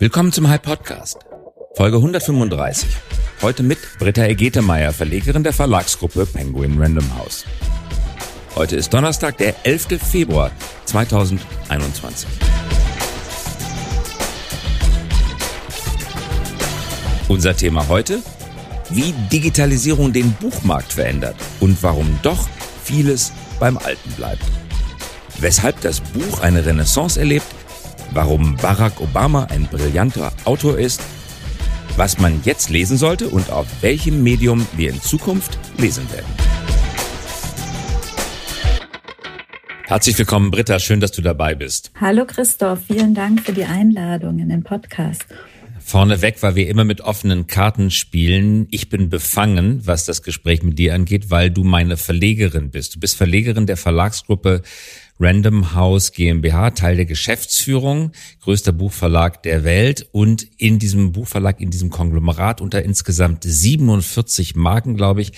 Willkommen zum Hype Podcast, Folge 135. Heute mit Britta Egetemeyer, Verlegerin der Verlagsgruppe Penguin Random House. Heute ist Donnerstag, der 11. Februar 2021. Unser Thema heute, wie Digitalisierung den Buchmarkt verändert und warum doch vieles beim Alten bleibt. Weshalb das Buch eine Renaissance erlebt warum Barack Obama ein brillanter Autor ist, was man jetzt lesen sollte und auf welchem Medium wir in Zukunft lesen werden. Herzlich willkommen, Britta. Schön, dass du dabei bist. Hallo Christoph, vielen Dank für die Einladung in den Podcast. Vorneweg, weil wir immer mit offenen Karten spielen. Ich bin befangen, was das Gespräch mit dir angeht, weil du meine Verlegerin bist. Du bist Verlegerin der Verlagsgruppe Random House GmbH, Teil der Geschäftsführung, größter Buchverlag der Welt und in diesem Buchverlag, in diesem Konglomerat unter insgesamt 47 Marken, glaube ich,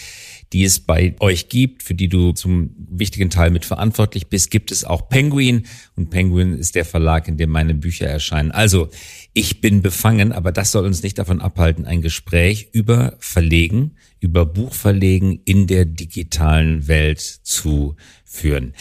die es bei euch gibt, für die du zum wichtigen Teil mitverantwortlich bist, gibt es auch Penguin und Penguin ist der Verlag, in dem meine Bücher erscheinen. Also, ich bin befangen, aber das soll uns nicht davon abhalten, ein Gespräch über Verlegen, über Buchverlegen in der digitalen Welt zu führen.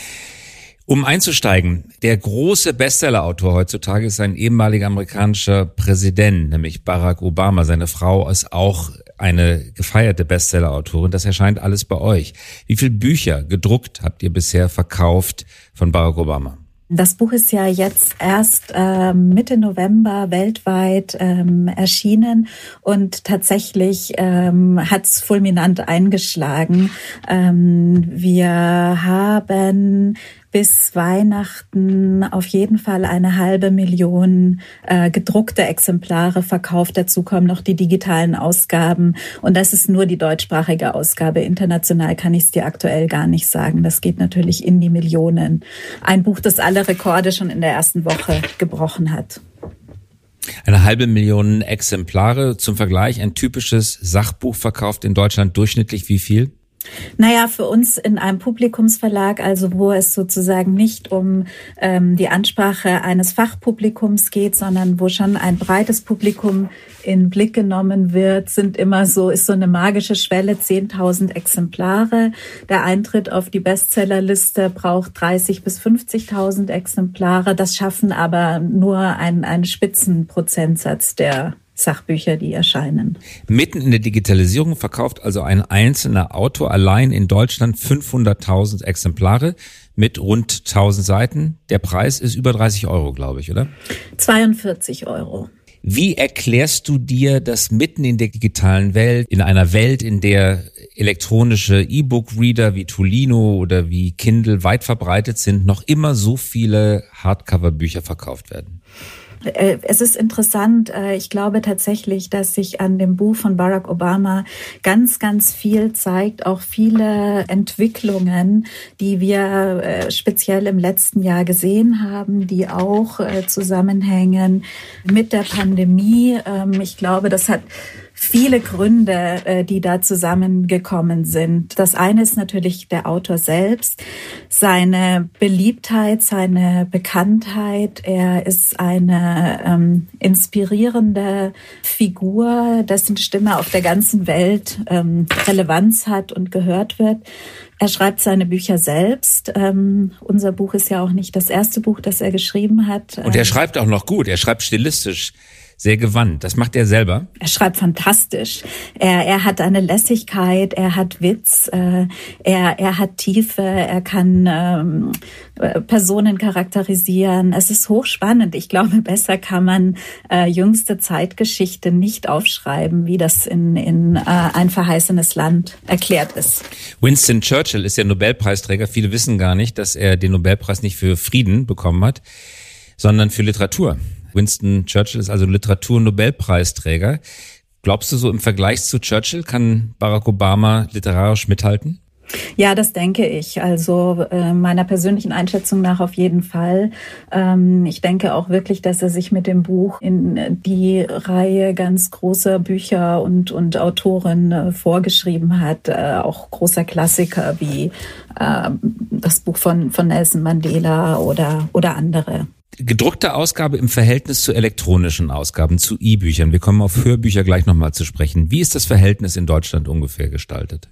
Um einzusteigen, der große Bestsellerautor heutzutage ist ein ehemaliger amerikanischer Präsident, nämlich Barack Obama. Seine Frau ist auch eine gefeierte Bestsellerautorin. Das erscheint alles bei euch. Wie viele Bücher gedruckt habt ihr bisher verkauft von Barack Obama? Das Buch ist ja jetzt erst äh, Mitte November weltweit ähm, erschienen und tatsächlich ähm, hat es fulminant eingeschlagen. Ähm, wir haben bis Weihnachten auf jeden Fall eine halbe Million äh, gedruckte Exemplare verkauft. Dazu kommen noch die digitalen Ausgaben. Und das ist nur die deutschsprachige Ausgabe. International kann ich es dir aktuell gar nicht sagen. Das geht natürlich in die Millionen. Ein Buch, das alle Rekorde schon in der ersten Woche gebrochen hat. Eine halbe Million Exemplare zum Vergleich. Ein typisches Sachbuch verkauft in Deutschland durchschnittlich wie viel? Naja, für uns in einem Publikumsverlag, also wo es sozusagen nicht um ähm, die Ansprache eines Fachpublikums geht, sondern wo schon ein breites Publikum in Blick genommen wird, sind immer so, ist so eine magische Schwelle 10.000 Exemplare. Der Eintritt auf die Bestsellerliste braucht 30 bis 50.000 Exemplare. Das schaffen aber nur ein, ein Spitzenprozentsatz der Sachbücher, die erscheinen. Mitten in der Digitalisierung verkauft also ein einzelner Autor allein in Deutschland 500.000 Exemplare mit rund 1000 Seiten. Der Preis ist über 30 Euro, glaube ich, oder? 42 Euro. Wie erklärst du dir, dass mitten in der digitalen Welt, in einer Welt, in der elektronische E-Book-Reader wie Tolino oder wie Kindle weit verbreitet sind, noch immer so viele Hardcover-Bücher verkauft werden? Äh, es ist interessant. Äh, ich glaube tatsächlich, dass sich an dem Buch von Barack Obama ganz, ganz viel zeigt. Auch viele Entwicklungen, die wir äh, speziell im letzten Jahr gesehen haben, die auch zusammenhängen mit der Pandemie. Ähm, ich glaube, das hat viele Gründe, äh, die da zusammengekommen sind. Das eine ist natürlich der Autor selbst, seine Beliebtheit, seine Bekanntheit. Er ist eine ähm, inspirierende Figur, dessen Stimme auf der ganzen Welt ähm, Relevanz hat und gehört wird. Er schreibt seine Bücher selbst. Ähm, unser Buch ist ja auch nicht das erste Buch, das er geschrieben hat. Und er schreibt auch noch gut. Er schreibt stilistisch sehr gewandt. Das macht er selber. Er schreibt fantastisch. Er, er hat eine Lässigkeit, er hat Witz, äh, er, er hat Tiefe, er kann ähm, äh, Personen charakterisieren. Es ist hochspannend. Ich glaube, besser kann man äh, jüngste Zeitgeschichte nicht aufschreiben, wie das in, in äh, ein verheißenes Land erklärt ist. Winston Churchill ist ja Nobelpreisträger. Viele wissen gar nicht, dass er den Nobelpreis nicht für Frieden bekommen hat, sondern für Literatur. Winston Churchill ist also Literaturnobelpreisträger. Glaubst du so im Vergleich zu Churchill kann Barack Obama literarisch mithalten? Ja, das denke ich. Also äh, meiner persönlichen Einschätzung nach auf jeden Fall. Ähm, ich denke auch wirklich, dass er sich mit dem Buch in die Reihe ganz großer Bücher und, und Autoren äh, vorgeschrieben hat. Äh, auch großer Klassiker wie äh, das Buch von, von Nelson Mandela oder, oder andere. Gedruckte Ausgabe im Verhältnis zu elektronischen Ausgaben, zu E-Büchern. Wir kommen auf Hörbücher gleich nochmal zu sprechen. Wie ist das Verhältnis in Deutschland ungefähr gestaltet?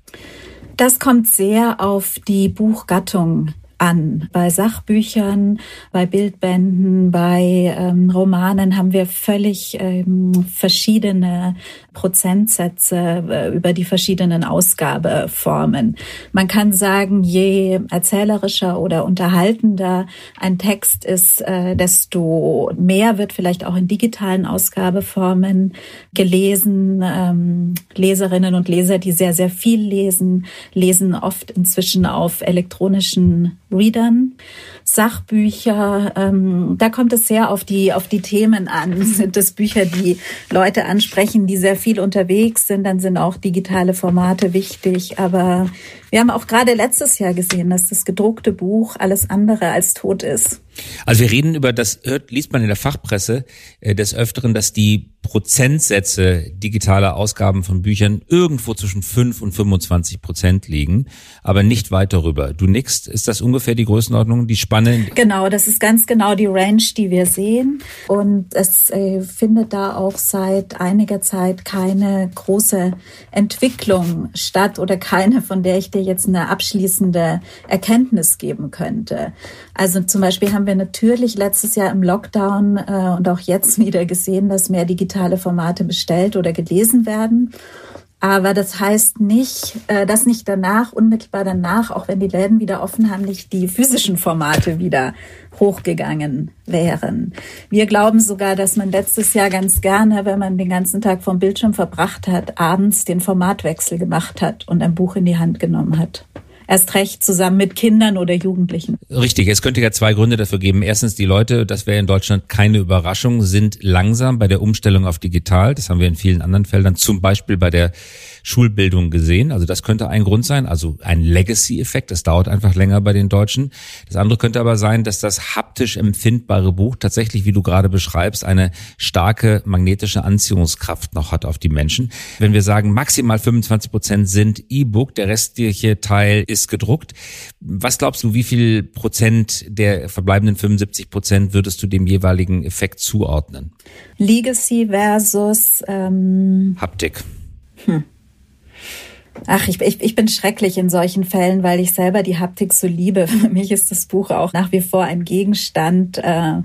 Das kommt sehr auf die Buchgattung an. Bei Sachbüchern, bei Bildbänden, bei ähm, Romanen haben wir völlig ähm, verschiedene Prozentsätze äh, über die verschiedenen Ausgabeformen. Man kann sagen, je erzählerischer oder unterhaltender ein Text ist, äh, desto mehr wird vielleicht auch in digitalen Ausgabeformen gelesen. Ähm, Leserinnen und Leser, die sehr, sehr viel lesen, lesen oft inzwischen auf elektronischen Readern. Sachbücher, ähm, da kommt es sehr auf die, auf die Themen an. Sind es Bücher, die Leute ansprechen, die sehr viel unterwegs sind, dann sind auch digitale Formate wichtig. Aber wir haben auch gerade letztes Jahr gesehen, dass das gedruckte Buch alles andere als tot ist. Also wir reden über das, hört, liest man in der Fachpresse äh, des Öfteren, dass die Prozentsätze digitaler Ausgaben von Büchern irgendwo zwischen 5 und 25 Prozent liegen, aber nicht weit darüber. Du nickst, ist das ungefähr die Größenordnung, die Spanne? Genau, das ist ganz genau die Range, die wir sehen. Und es äh, findet da auch seit einiger Zeit keine große Entwicklung statt oder keine, von der ich dir jetzt eine abschließende Erkenntnis geben könnte. Also zum Beispiel haben wir natürlich letztes Jahr im Lockdown äh, und auch jetzt wieder gesehen, dass mehr digitale Formate bestellt oder gelesen werden. Aber das heißt nicht, äh, dass nicht danach, unmittelbar danach, auch wenn die Läden wieder offen haben, nicht die physischen Formate wieder hochgegangen wären. Wir glauben sogar, dass man letztes Jahr ganz gerne, wenn man den ganzen Tag vom Bildschirm verbracht hat, abends den Formatwechsel gemacht hat und ein Buch in die Hand genommen hat erst recht zusammen mit Kindern oder Jugendlichen. Richtig, es könnte ja zwei Gründe dafür geben. Erstens, die Leute, das wäre in Deutschland keine Überraschung, sind langsam bei der Umstellung auf digital. Das haben wir in vielen anderen Feldern, zum Beispiel bei der Schulbildung gesehen. Also das könnte ein Grund sein, also ein Legacy-Effekt. Das dauert einfach länger bei den Deutschen. Das andere könnte aber sein, dass das haptisch empfindbare Buch tatsächlich, wie du gerade beschreibst, eine starke magnetische Anziehungskraft noch hat auf die Menschen. Wenn wir sagen, maximal 25 Prozent sind E-Book, der restliche Teil ist gedruckt. Was glaubst du, wie viel Prozent der verbleibenden 75 Prozent würdest du dem jeweiligen Effekt zuordnen? Legacy versus ähm Haptik. Hm. Ach, ich, ich, ich bin schrecklich in solchen Fällen, weil ich selber die Haptik so liebe. Für mich ist das Buch auch nach wie vor ein Gegenstand, äh,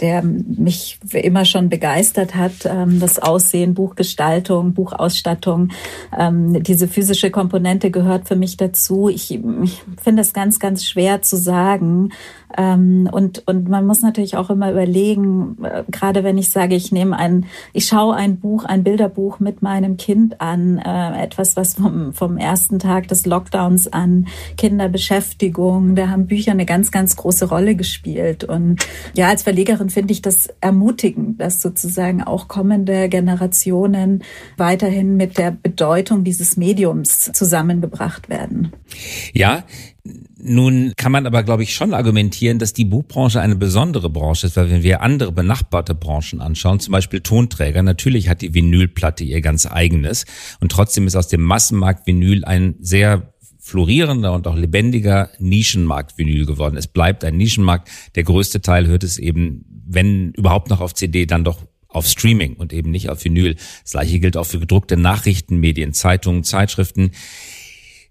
der mich immer schon begeistert hat. Ähm, das Aussehen, Buchgestaltung, Buchausstattung, ähm, diese physische Komponente gehört für mich dazu. Ich, ich finde es ganz, ganz schwer zu sagen, und, und man muss natürlich auch immer überlegen, äh, gerade wenn ich sage, ich nehme ein, ich schaue ein Buch, ein Bilderbuch mit meinem Kind an, äh, etwas, was vom, vom ersten Tag des Lockdowns an Kinderbeschäftigung, da haben Bücher eine ganz, ganz große Rolle gespielt. Und ja, als Verlegerin finde ich das ermutigend, dass sozusagen auch kommende Generationen weiterhin mit der Bedeutung dieses Mediums zusammengebracht werden. Ja, nun kann man aber, glaube ich, schon argumentieren, dass die Buchbranche eine besondere Branche ist, weil wenn wir andere benachbarte Branchen anschauen, zum Beispiel Tonträger, natürlich hat die Vinylplatte ihr ganz eigenes und trotzdem ist aus dem Massenmarkt Vinyl ein sehr florierender und auch lebendiger Nischenmarkt Vinyl geworden. Es bleibt ein Nischenmarkt. Der größte Teil hört es eben, wenn überhaupt noch auf CD, dann doch auf Streaming und eben nicht auf Vinyl. Das gleiche gilt auch für gedruckte Nachrichtenmedien, Zeitungen, Zeitschriften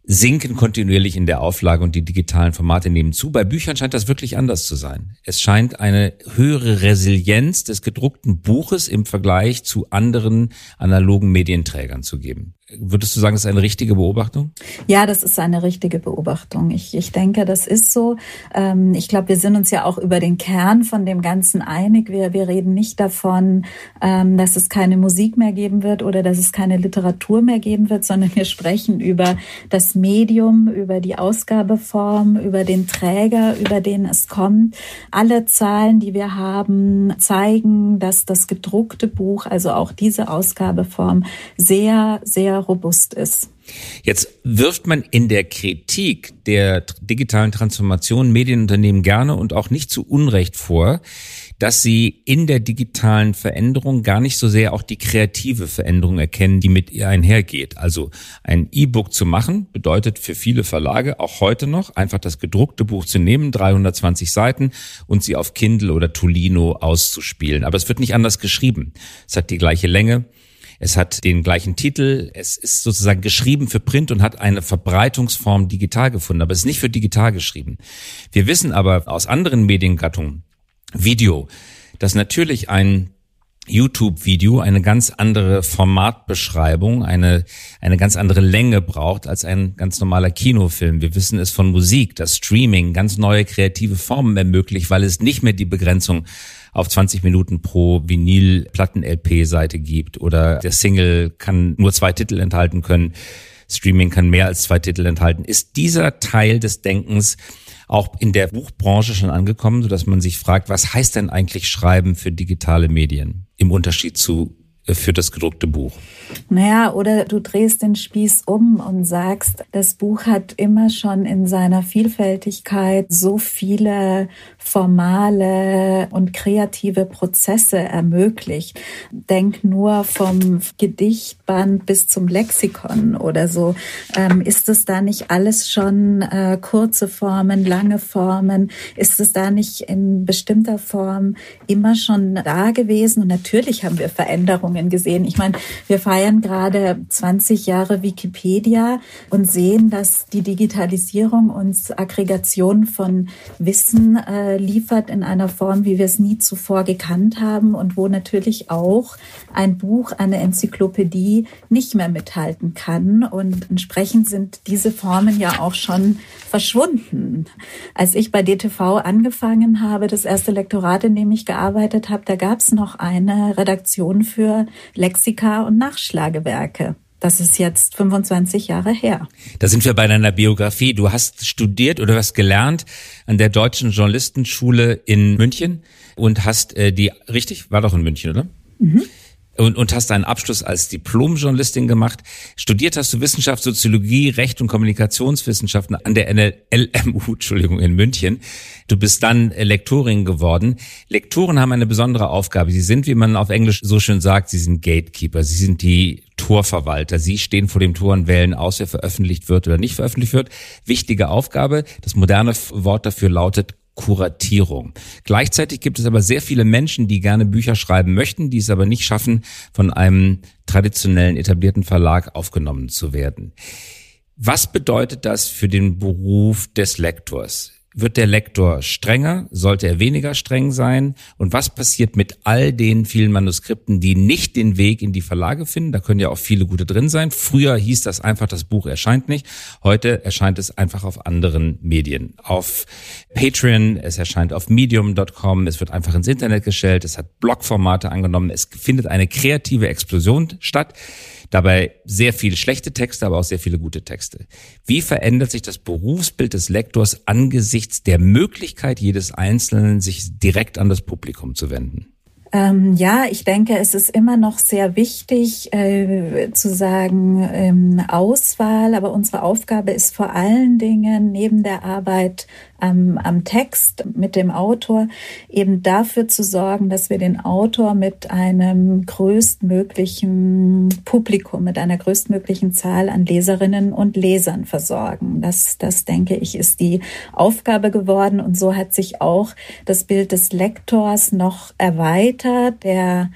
sinken kontinuierlich in der Auflage und die digitalen Formate nehmen zu. Bei Büchern scheint das wirklich anders zu sein. Es scheint eine höhere Resilienz des gedruckten Buches im Vergleich zu anderen analogen Medienträgern zu geben. Würdest du sagen, das ist eine richtige Beobachtung? Ja, das ist eine richtige Beobachtung. Ich, ich denke, das ist so. Ähm, ich glaube, wir sind uns ja auch über den Kern von dem Ganzen einig. Wir, wir reden nicht davon, ähm, dass es keine Musik mehr geben wird oder dass es keine Literatur mehr geben wird, sondern wir sprechen über das Medium, über die Ausgabeform, über den Träger, über den es kommt. Alle Zahlen, die wir haben, zeigen, dass das gedruckte Buch, also auch diese Ausgabeform, sehr, sehr robust ist. Jetzt wirft man in der Kritik der digitalen Transformation Medienunternehmen gerne und auch nicht zu Unrecht vor, dass sie in der digitalen Veränderung gar nicht so sehr auch die kreative Veränderung erkennen, die mit ihr einhergeht. Also ein E-Book zu machen bedeutet für viele Verlage auch heute noch einfach das gedruckte Buch zu nehmen, 320 Seiten und sie auf Kindle oder Tolino auszuspielen. Aber es wird nicht anders geschrieben. Es hat die gleiche Länge. Es hat den gleichen Titel. Es ist sozusagen geschrieben für Print und hat eine Verbreitungsform digital gefunden, aber es ist nicht für digital geschrieben. Wir wissen aber aus anderen Mediengattungen, Video, dass natürlich ein YouTube-Video eine ganz andere Formatbeschreibung, eine, eine ganz andere Länge braucht als ein ganz normaler Kinofilm. Wir wissen es von Musik, dass Streaming ganz neue kreative Formen ermöglicht, weil es nicht mehr die Begrenzung auf 20 Minuten pro Vinyl-Platten-LP-Seite gibt. Oder der Single kann nur zwei Titel enthalten können, Streaming kann mehr als zwei Titel enthalten. Ist dieser Teil des Denkens auch in der Buchbranche schon angekommen, sodass man sich fragt, was heißt denn eigentlich Schreiben für digitale Medien? Im Unterschied zu für das gedruckte Buch. Naja, oder du drehst den Spieß um und sagst, das Buch hat immer schon in seiner Vielfältigkeit so viele formale und kreative Prozesse ermöglicht. Denk nur vom Gedichtband bis zum Lexikon oder so. Ähm, ist es da nicht alles schon äh, kurze Formen, lange Formen? Ist es da nicht in bestimmter Form immer schon da gewesen? Und natürlich haben wir Veränderungen gesehen. Ich meine, wir feiern gerade 20 Jahre Wikipedia und sehen, dass die Digitalisierung uns Aggregation von Wissen äh, liefert in einer Form, wie wir es nie zuvor gekannt haben und wo natürlich auch ein Buch, eine Enzyklopädie nicht mehr mithalten kann. Und entsprechend sind diese Formen ja auch schon verschwunden. Als ich bei DTV angefangen habe, das erste Lektorat, in dem ich gearbeitet habe, da gab es noch eine Redaktion für Lexika und Nachschlagewerke. Das ist jetzt 25 Jahre her. Da sind wir bei deiner Biografie. Du hast studiert oder hast gelernt an der Deutschen Journalistenschule in München und hast äh, die, richtig, war doch in München, oder? Mhm und, und hast einen Abschluss als Diplom-Journalistin gemacht. Studiert hast du Wissenschaft, Soziologie, Recht und Kommunikationswissenschaften an der LMU, Entschuldigung, in München. Du bist dann Lektorin geworden. Lektoren haben eine besondere Aufgabe. Sie sind, wie man auf Englisch so schön sagt, sie sind Gatekeeper. Sie sind die Torverwalter. Sie stehen vor dem Tor und wählen aus, wer veröffentlicht wird oder nicht veröffentlicht wird. Wichtige Aufgabe. Das moderne Wort dafür lautet Kuratierung. Gleichzeitig gibt es aber sehr viele Menschen, die gerne Bücher schreiben möchten, die es aber nicht schaffen, von einem traditionellen etablierten Verlag aufgenommen zu werden. Was bedeutet das für den Beruf des Lektors? Wird der Lektor strenger? Sollte er weniger streng sein? Und was passiert mit all den vielen Manuskripten, die nicht den Weg in die Verlage finden? Da können ja auch viele gute drin sein. Früher hieß das einfach, das Buch erscheint nicht. Heute erscheint es einfach auf anderen Medien. Auf Patreon, es erscheint auf medium.com, es wird einfach ins Internet gestellt, es hat Blogformate angenommen, es findet eine kreative Explosion statt. Dabei sehr viele schlechte Texte, aber auch sehr viele gute Texte. Wie verändert sich das Berufsbild des Lektors angesichts der Möglichkeit jedes Einzelnen, sich direkt an das Publikum zu wenden? Ähm, ja, ich denke, es ist immer noch sehr wichtig äh, zu sagen ähm, Auswahl, aber unsere Aufgabe ist vor allen Dingen neben der Arbeit am, am Text mit dem Autor eben dafür zu sorgen, dass wir den Autor mit einem größtmöglichen Publikum, mit einer größtmöglichen Zahl an Leserinnen und Lesern versorgen. Das, das denke ich, ist die Aufgabe geworden. Und so hat sich auch das Bild des Lektors noch erweitert, der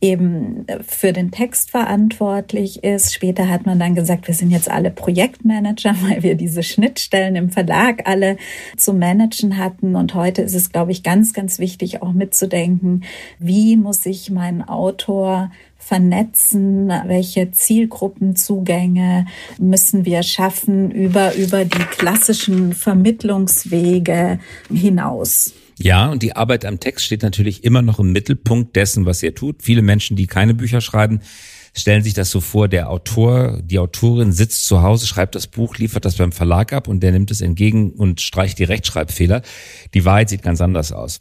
eben für den Text verantwortlich ist. Später hat man dann gesagt, wir sind jetzt alle Projektmanager, weil wir diese Schnittstellen im Verlag alle zu managen hatten. Und heute ist es, glaube ich, ganz, ganz wichtig auch mitzudenken, wie muss ich meinen Autor vernetzen, welche Zielgruppenzugänge müssen wir schaffen über, über die klassischen Vermittlungswege hinaus. Ja, und die Arbeit am Text steht natürlich immer noch im Mittelpunkt dessen, was ihr tut. Viele Menschen, die keine Bücher schreiben, stellen sich das so vor, der Autor, die Autorin sitzt zu Hause, schreibt das Buch, liefert das beim Verlag ab und der nimmt es entgegen und streicht die Rechtschreibfehler. Die Wahrheit sieht ganz anders aus.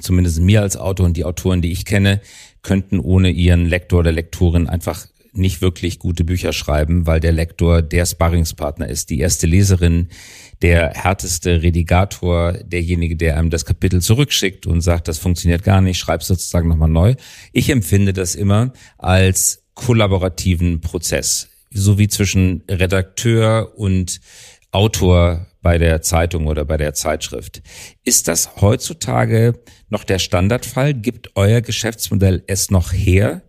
Zumindest mir als Autor und die Autoren, die ich kenne, könnten ohne ihren Lektor oder Lektorin einfach nicht wirklich gute Bücher schreiben, weil der Lektor der Sparringspartner ist, die erste Leserin, der härteste Redigator, derjenige, der einem das Kapitel zurückschickt und sagt, das funktioniert gar nicht, schreib sozusagen nochmal neu. Ich empfinde das immer als kollaborativen Prozess, so wie zwischen Redakteur und Autor bei der Zeitung oder bei der Zeitschrift. Ist das heutzutage noch der Standardfall? Gibt euer Geschäftsmodell es noch her,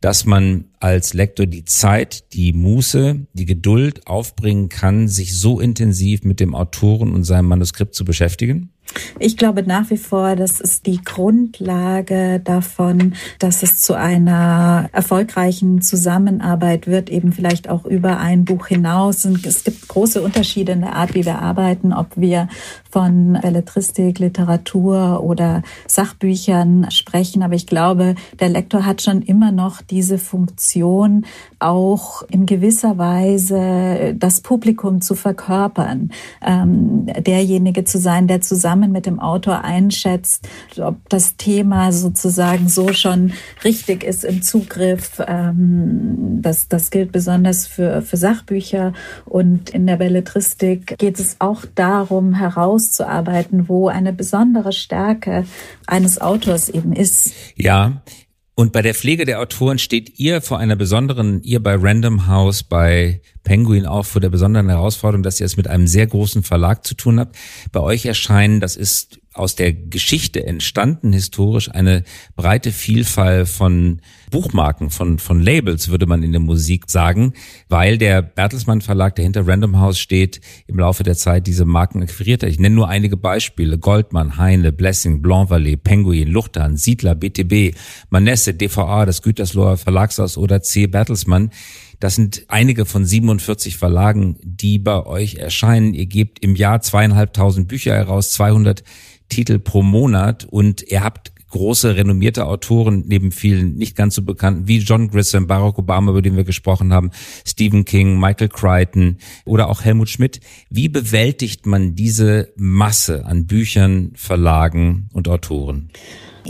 dass man als Lektor die Zeit, die Muße, die Geduld aufbringen kann, sich so intensiv mit dem Autoren und seinem Manuskript zu beschäftigen? Ich glaube nach wie vor, das ist die Grundlage davon, dass es zu einer erfolgreichen Zusammenarbeit wird, eben vielleicht auch über ein Buch hinaus. Und es gibt große Unterschiede in der Art, wie wir arbeiten, ob wir von Belletristik, Literatur oder Sachbüchern sprechen. Aber ich glaube, der Lektor hat schon immer noch diese Funktion, auch in gewisser Weise das Publikum zu verkörpern, ähm, derjenige zu sein, der zusammen mit dem Autor einschätzt, ob das Thema sozusagen so schon richtig ist im Zugriff. Ähm, das, das gilt besonders für, für Sachbücher und in der Belletristik geht es auch darum, herauszuarbeiten, wo eine besondere Stärke eines Autors eben ist. Ja, und bei der Pflege der Autoren steht ihr vor einer besonderen, ihr bei Random House, bei Penguin auch vor der besonderen Herausforderung, dass ihr es mit einem sehr großen Verlag zu tun habt. Bei euch erscheinen, das ist aus der Geschichte entstanden, historisch eine breite Vielfalt von Buchmarken, von, von Labels, würde man in der Musik sagen, weil der Bertelsmann Verlag, der hinter Random House steht, im Laufe der Zeit diese Marken akquiriert hat. Ich nenne nur einige Beispiele. Goldmann, Heine, Blessing, Blanc Valley, Penguin, Luchtan, Siedler, BTB, Manesse, DVA, das Gütersloher Verlagshaus oder C. Bertelsmann. Das sind einige von 47 Verlagen, die bei euch erscheinen. Ihr gebt im Jahr zweieinhalbtausend Bücher heraus, 200 Titel pro Monat und ihr habt große renommierte Autoren neben vielen nicht ganz so bekannten wie John Grissom, Barack Obama, über den wir gesprochen haben, Stephen King, Michael Crichton oder auch Helmut Schmidt. Wie bewältigt man diese Masse an Büchern, Verlagen und Autoren?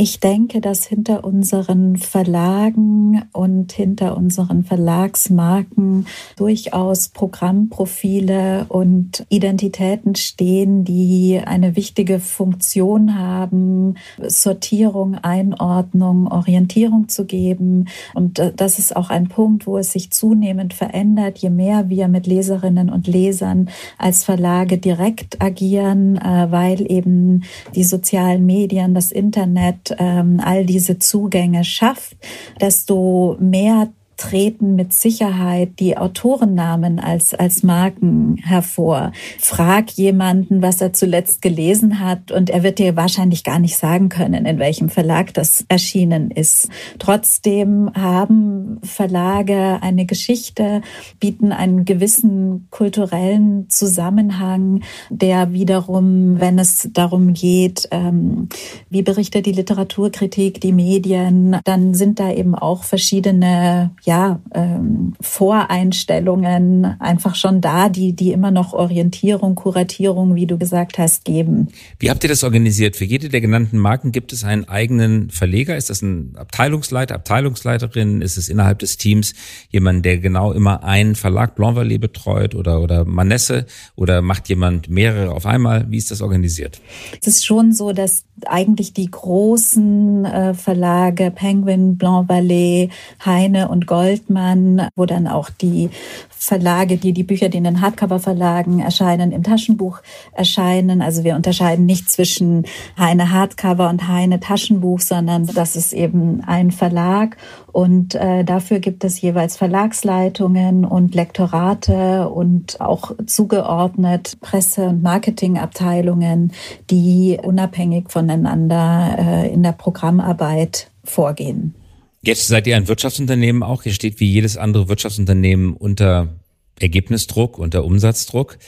Ich denke, dass hinter unseren Verlagen und hinter unseren Verlagsmarken durchaus Programmprofile und Identitäten stehen, die eine wichtige Funktion haben, Sortierung, Einordnung, Orientierung zu geben. Und das ist auch ein Punkt, wo es sich zunehmend verändert, je mehr wir mit Leserinnen und Lesern als Verlage direkt agieren, äh, weil eben die sozialen Medien, das Internet, ähm, all diese Zugänge schafft, desto mehr treten mit Sicherheit die Autorennamen als, als Marken hervor. Frag jemanden, was er zuletzt gelesen hat und er wird dir wahrscheinlich gar nicht sagen können, in welchem Verlag das erschienen ist. Trotzdem haben Verlage eine Geschichte, bieten einen gewissen kulturellen Zusammenhang, der wiederum, wenn es darum geht, ähm, wie berichtet die Literaturkritik, die Medien, dann sind da eben auch verschiedene ja, ähm, Voreinstellungen einfach schon da, die, die immer noch Orientierung, Kuratierung, wie du gesagt hast, geben. Wie habt ihr das organisiert? Für jede der genannten Marken gibt es einen eigenen Verleger? Ist das ein Abteilungsleiter, Abteilungsleiterin? Ist es innerhalb des Teams jemand, der genau immer einen Verlag Blanc Valley betreut oder, oder Manesse? Oder macht jemand mehrere auf einmal? Wie ist das organisiert? Es ist schon so, dass eigentlich die großen äh, Verlage Penguin, Blanc Valley, Heine und Gold Goldmann, wo dann auch die Verlage, die die Bücher, die in den Hardcover-Verlagen erscheinen, im Taschenbuch erscheinen. Also wir unterscheiden nicht zwischen Heine Hardcover und Heine Taschenbuch, sondern das ist eben ein Verlag und äh, dafür gibt es jeweils Verlagsleitungen und Lektorate und auch zugeordnet Presse- und Marketingabteilungen, die unabhängig voneinander äh, in der Programmarbeit vorgehen. Jetzt seid ihr ein Wirtschaftsunternehmen auch. Ihr steht wie jedes andere Wirtschaftsunternehmen unter Ergebnisdruck, unter Umsatzdruck.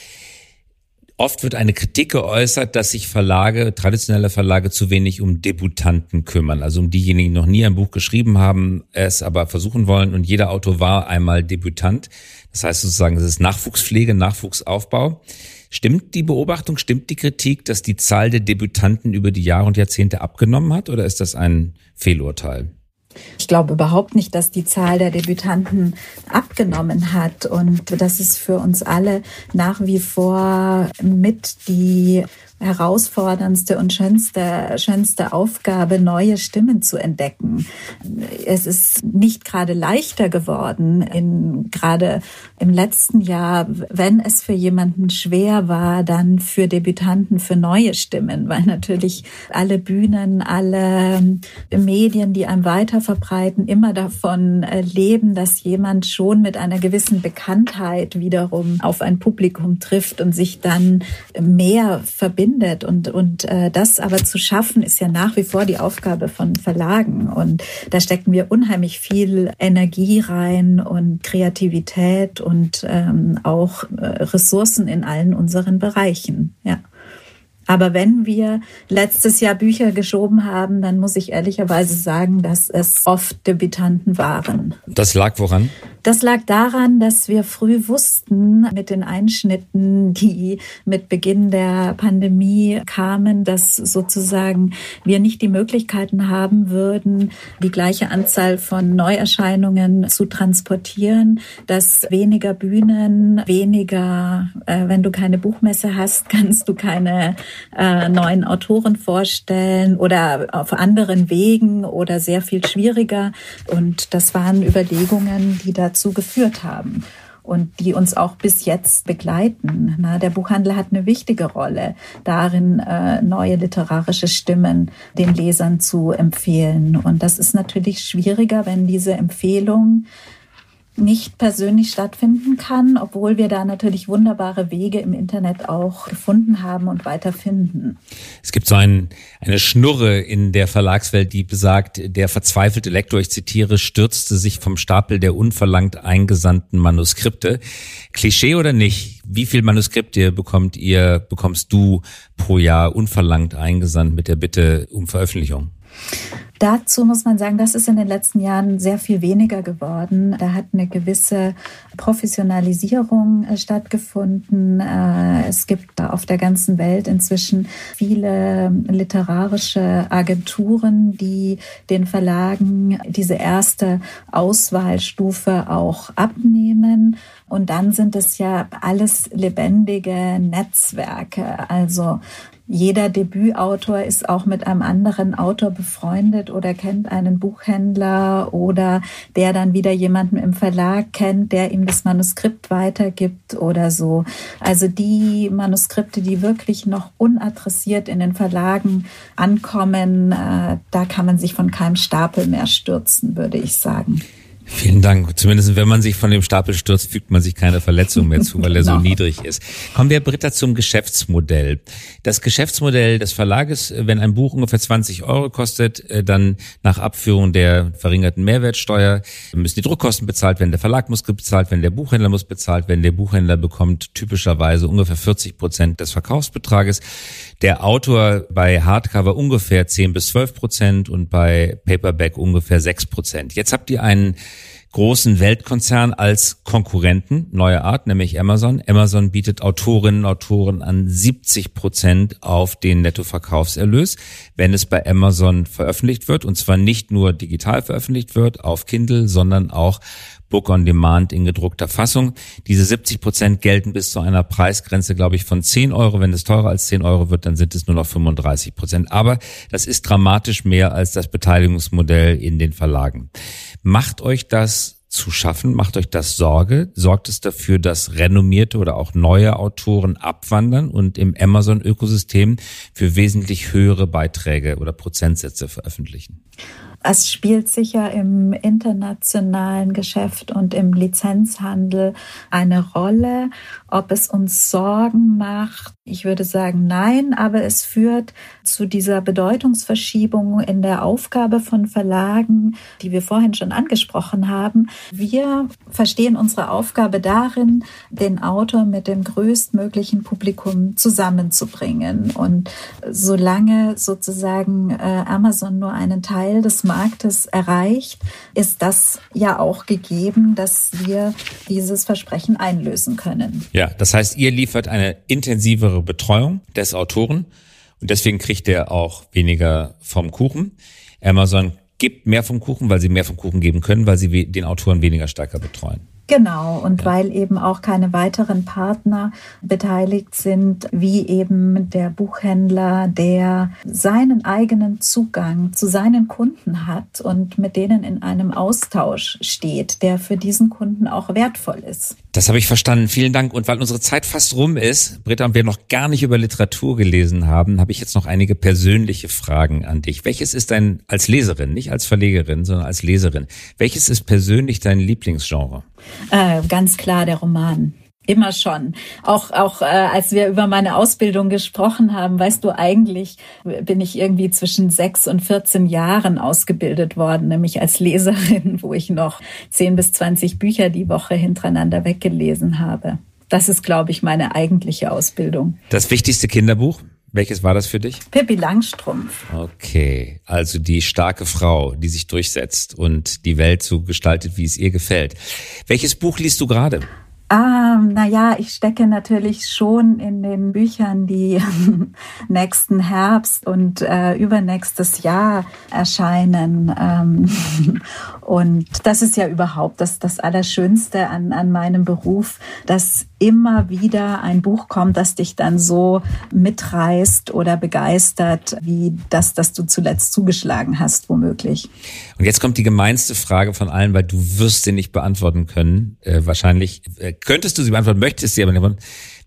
Oft wird eine Kritik geäußert, dass sich Verlage, traditionelle Verlage zu wenig um Debutanten kümmern, also um diejenigen, die noch nie ein Buch geschrieben haben, es aber versuchen wollen und jeder Autor war einmal Debutant. Das heißt sozusagen, es ist Nachwuchspflege, Nachwuchsaufbau. Stimmt die Beobachtung, stimmt die Kritik, dass die Zahl der Debütanten über die Jahre und Jahrzehnte abgenommen hat oder ist das ein Fehlurteil? Ich glaube überhaupt nicht, dass die Zahl der Debütanten abgenommen hat und das ist für uns alle nach wie vor mit die herausforderndste und schönste, schönste Aufgabe, neue Stimmen zu entdecken. Es ist nicht gerade leichter geworden, in, gerade im letzten Jahr, wenn es für jemanden schwer war, dann für Debütanten, für neue Stimmen, weil natürlich alle Bühnen, alle Medien, die einem weiter verbreiten, immer davon äh, leben, dass jemand schon mit einer gewissen Bekanntheit wiederum auf ein Publikum trifft und sich dann mehr verbindet. Und, und äh, das aber zu schaffen, ist ja nach wie vor die Aufgabe von Verlagen. Und da stecken wir unheimlich viel Energie rein und Kreativität und ähm, auch äh, Ressourcen in allen unseren Bereichen. Ja. Aber wenn wir letztes Jahr Bücher geschoben haben, dann muss ich ehrlicherweise sagen, dass es oft Debütanten waren. Das lag woran? Das lag daran, dass wir früh wussten mit den Einschnitten, die mit Beginn der Pandemie kamen, dass sozusagen wir nicht die Möglichkeiten haben würden, die gleiche Anzahl von Neuerscheinungen zu transportieren, dass weniger Bühnen, weniger, äh, wenn du keine Buchmesse hast, kannst du keine äh, neuen Autoren vorstellen oder auf anderen Wegen oder sehr viel schwieriger. Und das waren Überlegungen, die da dazu geführt haben und die uns auch bis jetzt begleiten. Na, der Buchhandel hat eine wichtige Rolle darin, äh, neue literarische Stimmen den Lesern zu empfehlen. Und das ist natürlich schwieriger, wenn diese Empfehlung nicht persönlich stattfinden kann, obwohl wir da natürlich wunderbare Wege im Internet auch gefunden haben und weiter finden. Es gibt so ein, eine Schnurre in der Verlagswelt, die besagt, der verzweifelte Lektor, ich zitiere, stürzte sich vom Stapel der unverlangt eingesandten Manuskripte. Klischee oder nicht? Wie viel Manuskripte bekommt ihr, bekommst du pro Jahr unverlangt eingesandt mit der Bitte um Veröffentlichung? Dazu muss man sagen, das ist in den letzten Jahren sehr viel weniger geworden. Da hat eine gewisse Professionalisierung äh, stattgefunden. Äh, es gibt auf der ganzen Welt inzwischen viele literarische Agenturen, die den Verlagen diese erste Auswahlstufe auch abnehmen. Und dann sind es ja alles lebendige Netzwerke. Also jeder Debütautor ist auch mit einem anderen Autor befreundet oder kennt einen Buchhändler oder der dann wieder jemanden im Verlag kennt, der ihm das Manuskript weitergibt oder so. Also die Manuskripte, die wirklich noch unadressiert in den Verlagen ankommen, äh, da kann man sich von keinem Stapel mehr stürzen, würde ich sagen. Vielen Dank. Zumindest wenn man sich von dem Stapel stürzt, fügt man sich keine Verletzung mehr zu, weil er so niedrig ist. Kommen wir, Britta, zum Geschäftsmodell. Das Geschäftsmodell des Verlages, wenn ein Buch ungefähr 20 Euro kostet, äh, dann nach Abführung der verringerten Mehrwertsteuer müssen die Druckkosten bezahlt werden, der Verlag muss bezahlt werden, der Buchhändler muss bezahlt werden. Der Buchhändler bekommt typischerweise ungefähr 40 Prozent des Verkaufsbetrages. Der Autor bei Hardcover ungefähr 10 bis 12 Prozent und bei Paperback ungefähr 6 Prozent. Jetzt habt ihr einen großen Weltkonzern als Konkurrenten neuer Art, nämlich Amazon. Amazon bietet Autorinnen und Autoren an 70 Prozent auf den Nettoverkaufserlös, wenn es bei Amazon veröffentlicht wird. Und zwar nicht nur digital veröffentlicht wird auf Kindle, sondern auch Book on Demand in gedruckter Fassung. Diese 70 Prozent gelten bis zu einer Preisgrenze, glaube ich, von 10 Euro. Wenn es teurer als 10 Euro wird, dann sind es nur noch 35 Prozent. Aber das ist dramatisch mehr als das Beteiligungsmodell in den Verlagen. Macht euch das zu schaffen? Macht euch das Sorge? Sorgt es dafür, dass renommierte oder auch neue Autoren abwandern und im Amazon-Ökosystem für wesentlich höhere Beiträge oder Prozentsätze veröffentlichen? Es spielt sicher im internationalen Geschäft und im Lizenzhandel eine Rolle. Ob es uns Sorgen macht, ich würde sagen nein, aber es führt zu dieser Bedeutungsverschiebung in der Aufgabe von Verlagen, die wir vorhin schon angesprochen haben. Wir verstehen unsere Aufgabe darin, den Autor mit dem größtmöglichen Publikum zusammenzubringen. Und solange sozusagen äh, Amazon nur einen Teil des Marktes erreicht, ist das ja auch gegeben, dass wir dieses Versprechen einlösen können. Ja, das heißt, ihr liefert eine intensivere Betreuung des Autoren und deswegen kriegt er auch weniger vom Kuchen. Amazon gibt mehr vom Kuchen, weil sie mehr vom Kuchen geben können, weil sie den Autoren weniger stärker betreuen. Genau, und weil eben auch keine weiteren Partner beteiligt sind, wie eben der Buchhändler, der seinen eigenen Zugang zu seinen Kunden hat und mit denen in einem Austausch steht, der für diesen Kunden auch wertvoll ist. Das habe ich verstanden. Vielen Dank. Und weil unsere Zeit fast rum ist, Britta, und wir noch gar nicht über Literatur gelesen haben, habe ich jetzt noch einige persönliche Fragen an dich. Welches ist dein, als Leserin, nicht als Verlegerin, sondern als Leserin, welches ist persönlich dein Lieblingsgenre? Äh, ganz klar der Roman. Immer schon. Auch, auch äh, als wir über meine Ausbildung gesprochen haben, weißt du, eigentlich bin ich irgendwie zwischen sechs und 14 Jahren ausgebildet worden, nämlich als Leserin, wo ich noch zehn bis zwanzig Bücher die Woche hintereinander weggelesen habe. Das ist, glaube ich, meine eigentliche Ausbildung. Das wichtigste Kinderbuch? Welches war das für dich? Pippi Langstrumpf. Okay, also die starke Frau, die sich durchsetzt und die Welt so gestaltet, wie es ihr gefällt. Welches Buch liest du gerade? Ah, naja, ich stecke natürlich schon in den Büchern, die nächsten Herbst und äh, übernächstes Jahr erscheinen. Ähm, und das ist ja überhaupt das, das Allerschönste an, an meinem Beruf, dass immer wieder ein Buch kommt, das dich dann so mitreißt oder begeistert, wie das, das du zuletzt zugeschlagen hast, womöglich. Und jetzt kommt die gemeinste Frage von allen, weil du wirst sie nicht beantworten können. Äh, wahrscheinlich äh, könntest du sie beantworten, möchtest sie aber nicht.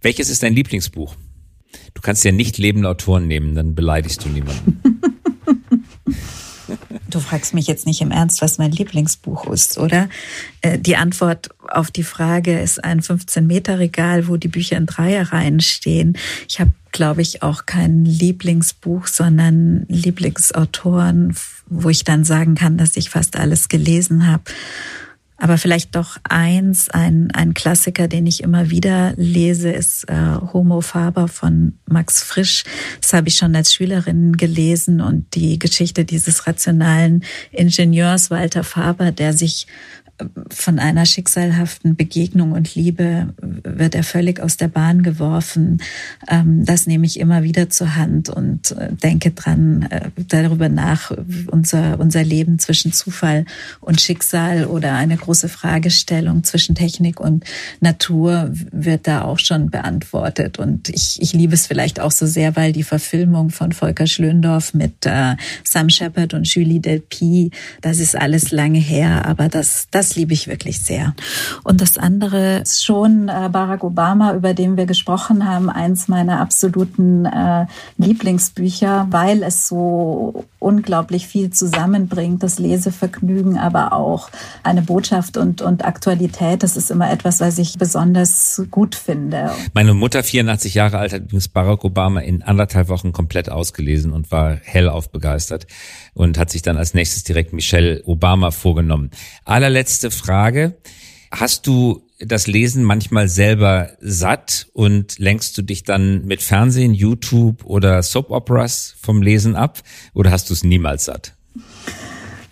Welches ist dein Lieblingsbuch? Du kannst ja nicht lebende Autoren nehmen, dann beleidigst du niemanden. Du fragst mich jetzt nicht im Ernst, was mein Lieblingsbuch ist, oder? Äh, die Antwort auf die Frage ist ein 15-Meter-Regal, wo die Bücher in Dreierreihen stehen. Ich habe, glaube ich, auch kein Lieblingsbuch, sondern Lieblingsautoren, wo ich dann sagen kann, dass ich fast alles gelesen habe. Aber vielleicht doch eins, ein, ein Klassiker, den ich immer wieder lese, ist äh, Homo Faber von Max Frisch. Das habe ich schon als Schülerin gelesen und die Geschichte dieses rationalen Ingenieurs Walter Faber, der sich von einer schicksalhaften Begegnung und Liebe wird er völlig aus der Bahn geworfen. Ähm, das nehme ich immer wieder zur Hand und äh, denke dran, äh, darüber nach, unser, unser Leben zwischen Zufall und Schicksal oder eine große Fragestellung zwischen Technik und Natur wird da auch schon beantwortet. Und ich, ich liebe es vielleicht auch so sehr, weil die Verfilmung von Volker Schlöndorff mit äh, Sam Shepard und Julie Delpy, das ist alles lange her, aber das, das das liebe ich wirklich sehr. Und das andere ist schon äh, Barack Obama, über den wir gesprochen haben, eins meiner absoluten äh, Lieblingsbücher, weil es so unglaublich viel zusammenbringt, das Lesevergnügen, aber auch eine Botschaft und, und Aktualität. Das ist immer etwas, was ich besonders gut finde. Meine Mutter, 84 Jahre alt, hat übrigens Barack Obama in anderthalb Wochen komplett ausgelesen und war hellauf begeistert und hat sich dann als nächstes direkt Michelle Obama vorgenommen. Allerletzte Frage. Hast du das Lesen manchmal selber satt und lenkst du dich dann mit Fernsehen, YouTube oder Soap Operas vom Lesen ab oder hast du es niemals satt?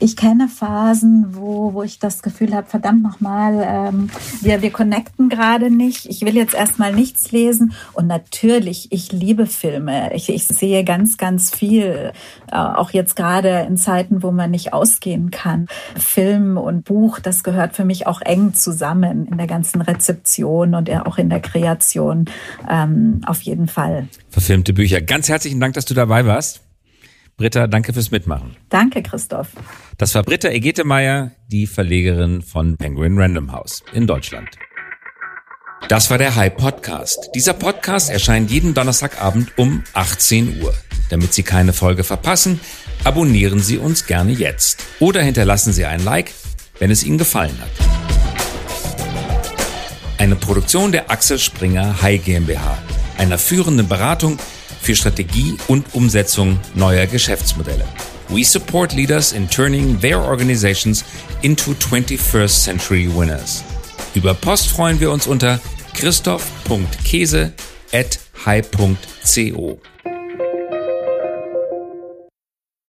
Ich kenne Phasen, wo, wo ich das Gefühl habe, verdammt nochmal, ähm, wir, wir connecten gerade nicht. Ich will jetzt erstmal nichts lesen. Und natürlich, ich liebe Filme. Ich, ich sehe ganz, ganz viel, äh, auch jetzt gerade in Zeiten, wo man nicht ausgehen kann. Film und Buch, das gehört für mich auch eng zusammen in der ganzen Rezeption und auch in der Kreation. Ähm, auf jeden Fall. Verfilmte Bücher. Ganz herzlichen Dank, dass du dabei warst. Britta, danke fürs Mitmachen. Danke, Christoph. Das war Britta Egetemeyer, die Verlegerin von Penguin Random House in Deutschland. Das war der High Podcast. Dieser Podcast erscheint jeden Donnerstagabend um 18 Uhr. Damit Sie keine Folge verpassen, abonnieren Sie uns gerne jetzt oder hinterlassen Sie ein Like, wenn es Ihnen gefallen hat. Eine Produktion der Axel Springer High GmbH, einer führenden Beratung für Strategie und Umsetzung neuer Geschäftsmodelle. We support leaders in turning their organizations into 21st century winners. Über Post freuen wir uns unter christoph.käse at high.co.